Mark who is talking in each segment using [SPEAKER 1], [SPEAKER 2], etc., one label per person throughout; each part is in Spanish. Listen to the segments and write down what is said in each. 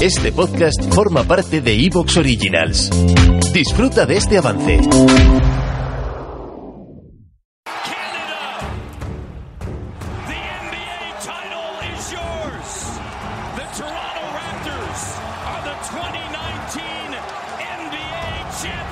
[SPEAKER 1] Este podcast forma parte de Evox Originals. Disfruta de este avance.
[SPEAKER 2] Toronto Raptors are the 2019 NBA champions.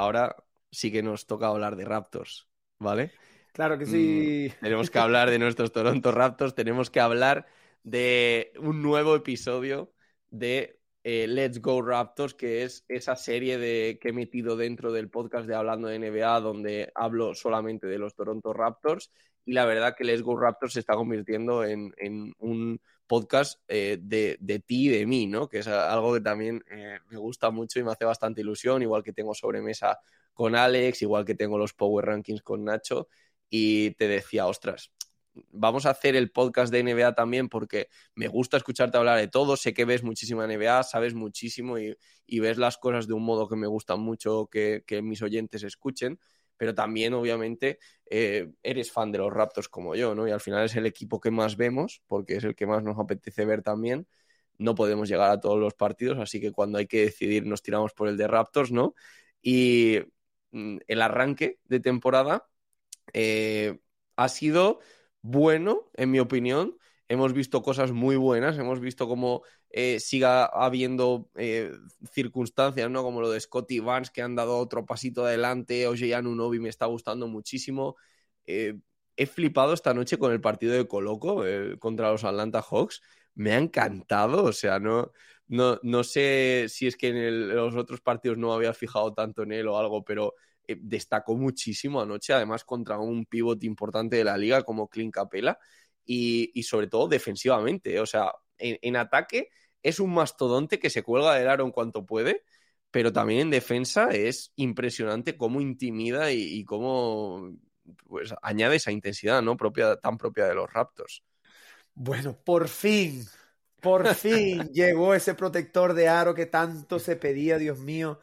[SPEAKER 3] Ahora sí que nos toca hablar de Raptors, ¿vale?
[SPEAKER 4] Claro que sí.
[SPEAKER 3] Mm, tenemos que hablar de nuestros Toronto Raptors, tenemos que hablar de un nuevo episodio de eh, Let's Go Raptors, que es esa serie de, que he metido dentro del podcast de Hablando de NBA, donde hablo solamente de los Toronto Raptors. Y la verdad que Let's Go Raptors se está convirtiendo en, en un podcast eh, de, de, ti y de mí, ¿no? Que es algo que también eh, me gusta mucho y me hace bastante ilusión, igual que tengo sobremesa con Alex, igual que tengo los Power Rankings con Nacho. Y te decía, ostras, vamos a hacer el podcast de NBA también porque me gusta escucharte hablar de todo, sé que ves muchísima NBA, sabes muchísimo y, y ves las cosas de un modo que me gusta mucho que, que mis oyentes escuchen, pero también obviamente eh, eres fan de los Raptors como yo, ¿no? Y al final es el equipo que más vemos porque es el que más nos apetece ver también. No podemos llegar a todos los partidos, así que cuando hay que decidir nos tiramos por el de Raptors, ¿no? Y mm, el arranque de temporada eh, ha sido bueno, en mi opinión. Hemos visto cosas muy buenas, hemos visto cómo eh, siga habiendo eh, circunstancias, ¿no? Como lo de Scotty Vance, que han dado otro pasito adelante. Oye, Anunobi me está gustando muchísimo. Eh, he flipado esta noche con el partido de Coloco eh, contra los Atlanta Hawks. Me ha encantado, o sea, no, no, no sé si es que en, los otros partidos no había fijado tanto en él o algo, pero destacó muchísimo anoche, además contra un pivot importante de la liga como Clint Capela y, y sobre todo defensivamente. O sea, en, en, ataque es un mastodonte que se cuelga del aro en cuanto puede, pero también en defensa es impresionante cómo intimida y, y cómo pues, añade esa intensidad ¿no? propia, tan propia de los Raptors.
[SPEAKER 4] Bueno, por fin, por fin llegó ese protector de aro que tanto se pedía, Dios mío.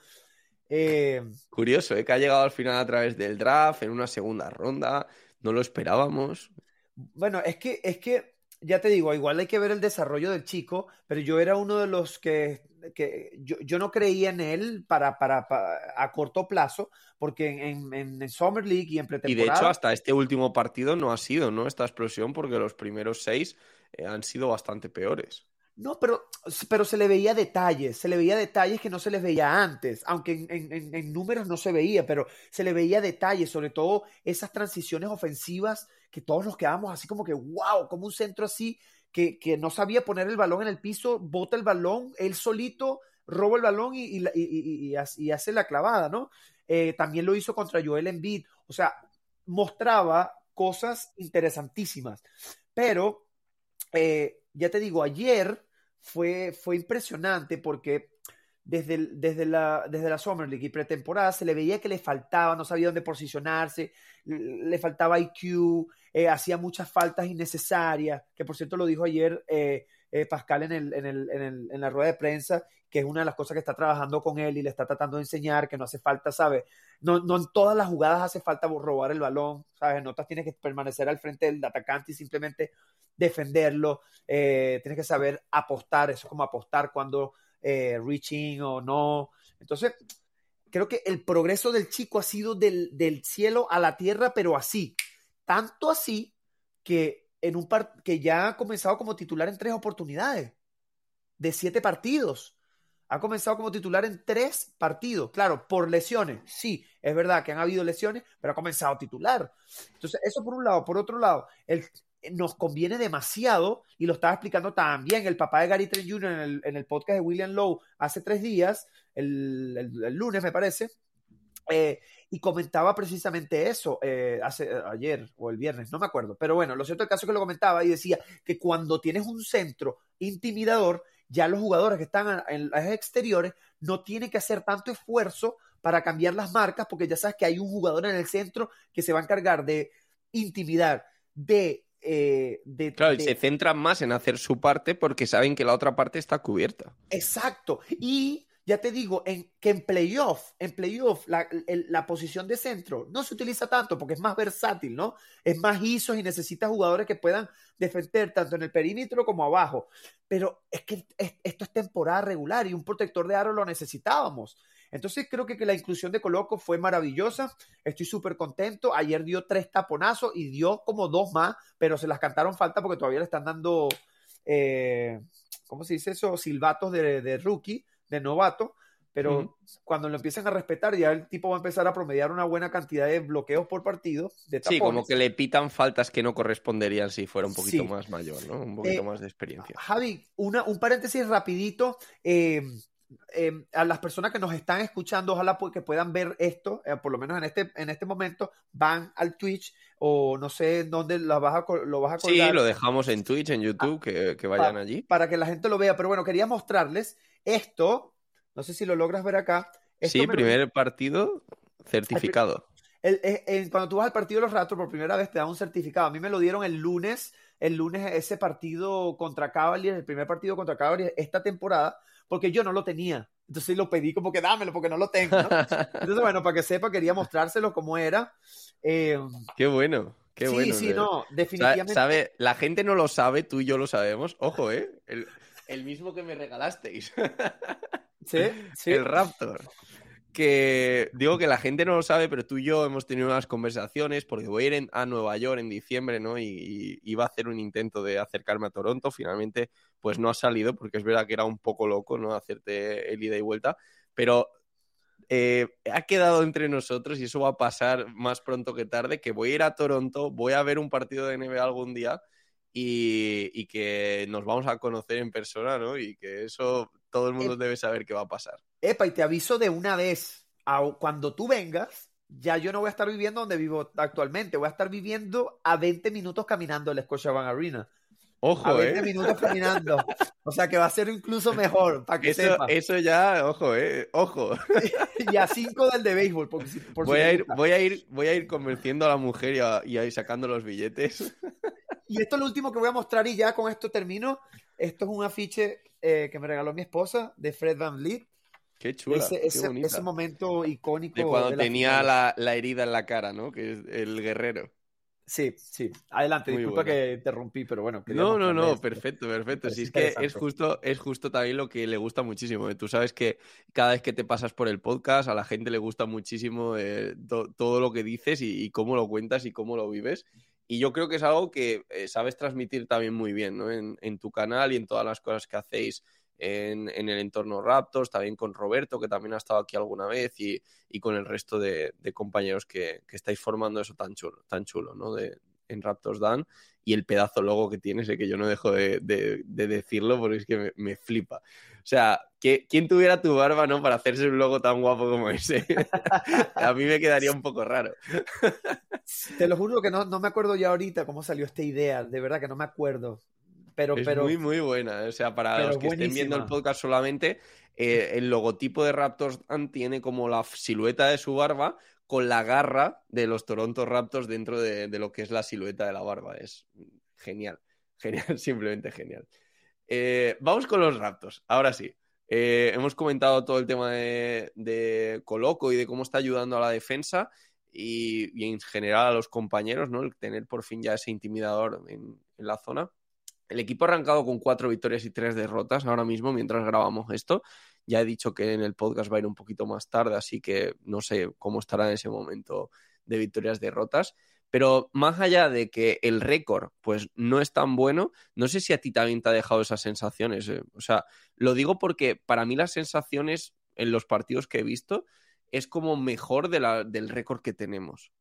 [SPEAKER 3] Eh, Curioso, ¿eh? que ha llegado al final a través del draft, en una segunda ronda, no lo esperábamos.
[SPEAKER 4] Bueno, es que, es que, ya te digo, igual hay que ver el desarrollo del chico, pero yo era uno de los que, que yo, yo, no creía en él para, para, para a corto plazo, porque en, en, en, Summer League y en pretemporada...
[SPEAKER 3] Y de hecho, hasta este último partido no ha sido, ¿no? Esta explosión, porque los primeros seis eh, han sido bastante peores.
[SPEAKER 4] No, pero, pero se le veía detalles, se le veía detalles que no se les veía antes, aunque en, en, números no se veía, pero se le veía detalles, sobre todo esas transiciones ofensivas que todos nos quedamos así como que, wow, como un centro así, que, que no sabía poner el balón en el piso, bota el balón, él solito roba el balón y, y hace la clavada, ¿no? Eh, también lo hizo contra Joel Embiid, o sea, mostraba cosas interesantísimas, pero eh, ya te digo, ayer fue, fue impresionante porque desde, desde, la, desde la Summer League y pretemporada se le veía que le faltaba, no sabía dónde posicionarse, le faltaba IQ, eh, hacía muchas faltas innecesarias, que por cierto lo dijo ayer eh, eh, Pascal en, el, en, el, en, la rueda de prensa, que es una de las cosas que está trabajando con él y le está tratando de enseñar, que no hace falta, ¿sabes? No, no en todas las jugadas hace falta robar el balón, ¿sabes? En otras tienes que permanecer al frente del atacante y simplemente defenderlo, eh, tienes que saber apostar, eso es como apostar cuando eh, reaching o no. Entonces, creo que el progreso del chico ha sido del, del cielo a la tierra, pero así, tanto así que en un par que ya ha comenzado como titular en tres oportunidades de siete partidos. Ha comenzado como titular en tres partidos. Claro, por lesiones. Sí, es verdad que han habido lesiones, pero ha comenzado titular. Entonces, eso por un lado. Por otro lado, el, nos conviene demasiado, y lo estaba explicando también el papá de Gary Trent Jr. en el, en el podcast de William Lowe hace tres días, el, el, lunes me parece, eh, y comentaba precisamente eso eh, hace, ayer o el viernes, no me acuerdo. Pero bueno, lo cierto el caso es que lo comentaba y decía que cuando tienes un centro intimidador, ya los jugadores que están en las exteriores no tienen que hacer tanto esfuerzo para cambiar las marcas, porque ya sabes que hay un jugador en el centro que se va a encargar de intimidar, de... Eh, de
[SPEAKER 3] claro,
[SPEAKER 4] de...
[SPEAKER 3] se centran más en hacer su parte porque saben que la otra parte está cubierta.
[SPEAKER 4] Exacto. Y ya te digo, en, que en playoff, en playoff, la, el, la, posición de centro no se utiliza tanto porque es más versátil, ¿no? Es más ISOs y necesita jugadores que puedan defender tanto en el perímetro como abajo. Pero es que es, esto es temporada regular y un protector de aro lo necesitábamos. Entonces creo que, que la inclusión de Coloco fue maravillosa. Estoy súper contento. Ayer dio tres taponazos y dio como dos más, pero se las cantaron falta porque todavía le están dando, eh, ¿cómo se dice eso? Silbatos de, de rookie de novato, pero uh -huh. cuando lo empiecen a respetar, ya el tipo va a empezar a promediar una buena cantidad de bloqueos por partido. De
[SPEAKER 3] sí, como que le pitan faltas que no corresponderían si fuera un poquito sí. más mayor, ¿no? Un poquito
[SPEAKER 4] eh,
[SPEAKER 3] más de experiencia.
[SPEAKER 4] Javi, una, un paréntesis rapidito. Eh, eh, a las personas que nos están escuchando, ojalá que puedan ver esto, eh, por lo menos en este, en este momento, van al Twitch o no sé dónde lo vas a, lo vas a
[SPEAKER 3] colgar. Sí, lo dejamos en Twitch, en YouTube, ah, que, que, vayan
[SPEAKER 4] para,
[SPEAKER 3] allí.
[SPEAKER 4] Para que la gente lo vea, pero bueno, quería mostrarles esto, no sé si lo logras ver acá. Esto
[SPEAKER 3] sí, primer lo... partido certificado.
[SPEAKER 4] El, el, el, cuando tú vas al partido de los Raptors por primera vez te dan un certificado. A mí me lo dieron el lunes, el lunes ese partido contra Cavaliers, el primer partido contra Cavaliers esta temporada, porque yo no lo tenía. Entonces lo pedí como que dámelo porque no lo tengo. ¿no? Entonces, bueno, para que sepa, quería mostrárselo cómo era. Eh,
[SPEAKER 3] Qué bueno. Qué
[SPEAKER 4] sí,
[SPEAKER 3] bueno.
[SPEAKER 4] sí, no, definitivamente.
[SPEAKER 3] ¿Sabe? La gente no lo sabe, tú y yo lo sabemos. Ojo, ¿eh? El, el mismo que me regalasteis.
[SPEAKER 4] Sí, sí.
[SPEAKER 3] El Raptor. Que digo que la gente no lo sabe, pero tú y yo hemos tenido unas conversaciones porque voy a ir a Nueva York en diciembre, ¿no? Y, y, iba a hacer un intento de acercarme a Toronto. Finalmente, pues no ha salido porque es verdad que era un poco loco, ¿no? Hacerte el ida y vuelta. Pero eh, ha quedado entre nosotros y eso va a pasar más pronto que tarde, que voy a ir a Toronto, voy a ver un partido de NBA algún día y, y que nos vamos a conocer en persona, ¿no? Y que eso todo el mundo debe saber qué va a pasar.
[SPEAKER 4] Epa, y te aviso de una vez, a- cuando tú vengas, ya yo no voy a estar viviendo donde vivo actualmente, voy a estar viviendo a 20 minutos caminando el Scotiabank Arena. A
[SPEAKER 3] Ojo,
[SPEAKER 4] 20
[SPEAKER 3] ¿eh?
[SPEAKER 4] minutos caminando. O sea que va a ser incluso mejor, para que
[SPEAKER 3] Eso,
[SPEAKER 4] sepa.
[SPEAKER 3] eso ya, ojo, ¿eh? Ojo.
[SPEAKER 4] Y a 5 del de béisbol, porque si- por si
[SPEAKER 3] Voy a, ir, voy, a ir, voy a ir convenciendo a la mujer y, a, y a ir sacando los billetes.
[SPEAKER 4] Y esto es lo último que voy a mostrar y ya con esto termino. Esto es un afiche eh, que me regaló mi esposa de Fred Van Vliet.
[SPEAKER 3] Qué chula,
[SPEAKER 4] ese,
[SPEAKER 3] qué
[SPEAKER 4] ese, ese momento icónico.
[SPEAKER 3] De cuando
[SPEAKER 4] de la
[SPEAKER 3] tenía la, la herida en la cara, ¿no? Que es el guerrero.
[SPEAKER 4] Sí, sí. Adelante,
[SPEAKER 3] Muy
[SPEAKER 4] disculpa
[SPEAKER 3] buena.
[SPEAKER 4] que interrumpí, pero bueno.
[SPEAKER 3] No, no, no,
[SPEAKER 4] esto.
[SPEAKER 3] perfecto, perfecto. Sí, es que es justo, es justo también lo que le gusta muchísimo. ¿eh? Tú sabes que cada vez que te pasas por el podcast, a la gente le gusta muchísimo eh, to- todo lo que dices y, y cómo lo cuentas y cómo lo vives. Y yo creo que es algo que eh, sabes transmitir también muy bien, ¿no? En, en tu canal y en todas las cosas que hacéis en, en el entorno Raptors, también con Roberto, que también ha estado aquí alguna vez, y, y con el resto de, de compañeros que, que estáis formando eso tan chulo, tan chulo, ¿no? De, en Raptors Dan y el pedazo logo que tienes, eh, que yo no dejo de, de- de decirlo porque es que me, me flipa. O sea, que, ¿quién tuviera tu barba, no? Para hacerse un logo tan guapo como ese. A mí me quedaría un poco raro.
[SPEAKER 4] Te lo juro que no, no me acuerdo ya ahorita cómo salió esta idea. De verdad que no me acuerdo. Pero,
[SPEAKER 3] es
[SPEAKER 4] pero
[SPEAKER 3] muy, muy buena. O sea, para los que estén viendo el podcast solamente, eh, el logotipo de Raptors Dan tiene como la silueta de su barba con la garra de los Toronto Raptors dentro de, lo que es la silueta de la barba. Es genial. Genial, simplemente genial. Eh, vamos con los Raptors. Ahora sí. Eh, hemos comentado todo el tema de, Coloco y de cómo está ayudando a la defensa y, y en general a los compañeros, ¿no? El tener por fin ya ese intimidador en, en la zona. El equipo ha arrancado con cuatro victorias y tres derrotas ahora mismo mientras grabamos esto. Ya he dicho que en el podcast va a ir un poquito más tarde, así que no sé cómo estará en ese momento de victorias derrotas. Pero más allá de que el récord pues no es tan bueno, no sé si a ti también te ha dejado esas sensaciones. eh. O sea, lo digo porque para mí las sensaciones en los partidos que he visto es como mejor del récord que tenemos.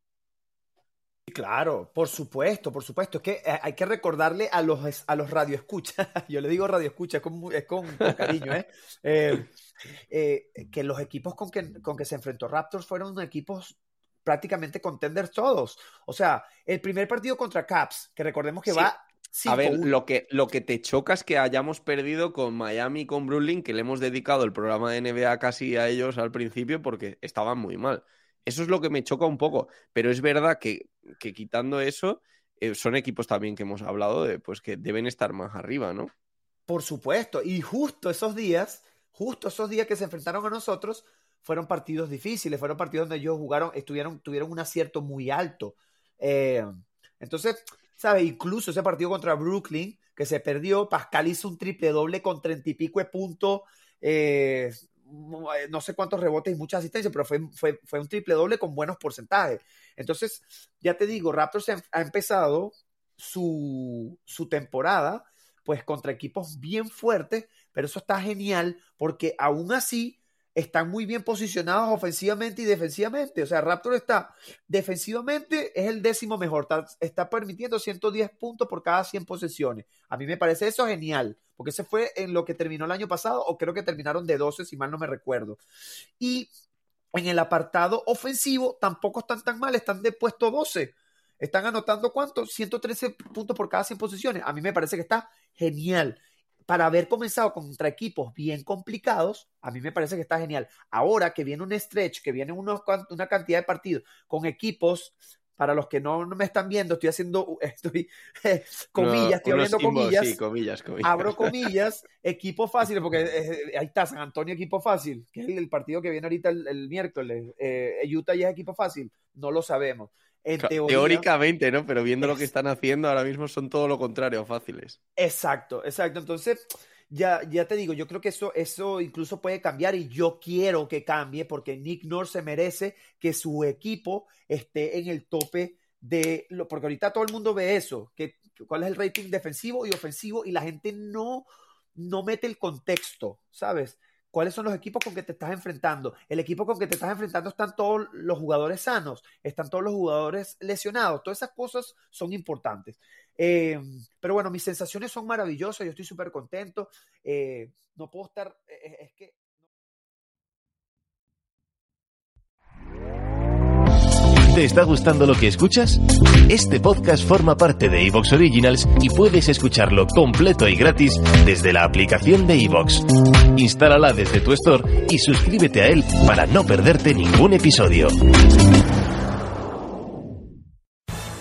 [SPEAKER 4] Claro, por supuesto, por supuesto. Es que eh, hay que recordarle a los, a los radioescuchas, yo le digo radioescucha, es con, es con, con cariño, ¿eh? eh, eh que los equipos con que, con que se enfrentó Raptors fueron equipos prácticamente contenders todos. O sea, el primer partido contra Caps, que recordemos que
[SPEAKER 3] Sí.
[SPEAKER 4] va...
[SPEAKER 3] A ver,
[SPEAKER 4] 5-1.
[SPEAKER 3] lo que, lo que te choca es que hayamos perdido con Miami y con Brooklyn, que le hemos dedicado el programa de NBA casi a ellos al principio porque estaban muy mal. Eso es lo que me choca un poco, pero es verdad que, que quitando eso, eh, son equipos también que hemos hablado de pues que deben estar más arriba, ¿no?
[SPEAKER 4] Por supuesto, y justo esos días, justo esos días que se enfrentaron a nosotros, fueron partidos difíciles, fueron partidos donde ellos jugaron, estuvieron, tuvieron un acierto muy alto. Eh, entonces, ¿sabes? Incluso ese partido contra Brooklyn, que se perdió, Pascal hizo un triple doble con treinta y pico de puntos, eh, no sé cuántos rebotes y muchas asistencias, pero fue, fue, fue un triple doble con buenos porcentajes. Entonces, ya te digo, Raptors ha, ha empezado su, su temporada pues contra equipos bien fuertes, pero eso está genial porque aún así están muy bien posicionados ofensivamente y defensivamente. O sea, Raptor está defensivamente, es el décimo mejor, está, está, permitiendo 110 puntos por cada 100 posesiones. A mí me parece eso genial, porque ese fue en lo que terminó el año pasado, o creo que terminaron de 12, si mal no me recuerdo. Y en el apartado ofensivo tampoco están tan mal, están de puesto 12. Están anotando cuánto? 113 puntos por cada 100 posiciones. A mí me parece que está genial. Para haber comenzado contra equipos bien complicados, a mí me parece que está genial. Ahora que viene un stretch, que viene una cantidad de partidos con equipos, para los que no, no me están viendo, estoy haciendo, estoy, eh, comillas,
[SPEAKER 3] No,
[SPEAKER 4] estoy abriendo comillas,
[SPEAKER 3] sí, comillas, comillas.
[SPEAKER 4] abro comillas, equipo fácil, porque eh, ahí está San Antonio equipo fácil, que es el, el partido que viene ahorita el, el miércoles. Eh, Utah ya es equipo fácil, no lo sabemos. En teoría,
[SPEAKER 3] Teóricamente, ¿no? Pero viendo lo que están haciendo ahora mismo son todo lo contrario, fáciles.
[SPEAKER 4] Exacto, exacto. Entonces, ya, ya te digo, yo creo que eso, eso incluso puede cambiar y yo quiero que cambie porque Nick Nurse se merece que su equipo esté en el tope de lo, porque ahorita todo el mundo ve eso, que cuál es el rating defensivo y ofensivo y la gente no, no mete el contexto, ¿sabes? ¿Cuáles son los equipos con que te estás enfrentando? El equipo con que te estás enfrentando están todos los jugadores sanos, están todos los jugadores lesionados, todas esas cosas son importantes. Eh, pero bueno, mis sensaciones son maravillosas, yo estoy súper contento. Eh, no puedo estar, eh.
[SPEAKER 1] ¿Te está gustando lo que escuchas? Este podcast forma parte de Evox Originals y puedes escucharlo completo y gratis desde la aplicación de Evox. Instálala desde tu store y suscríbete a él para no perderte ningún episodio.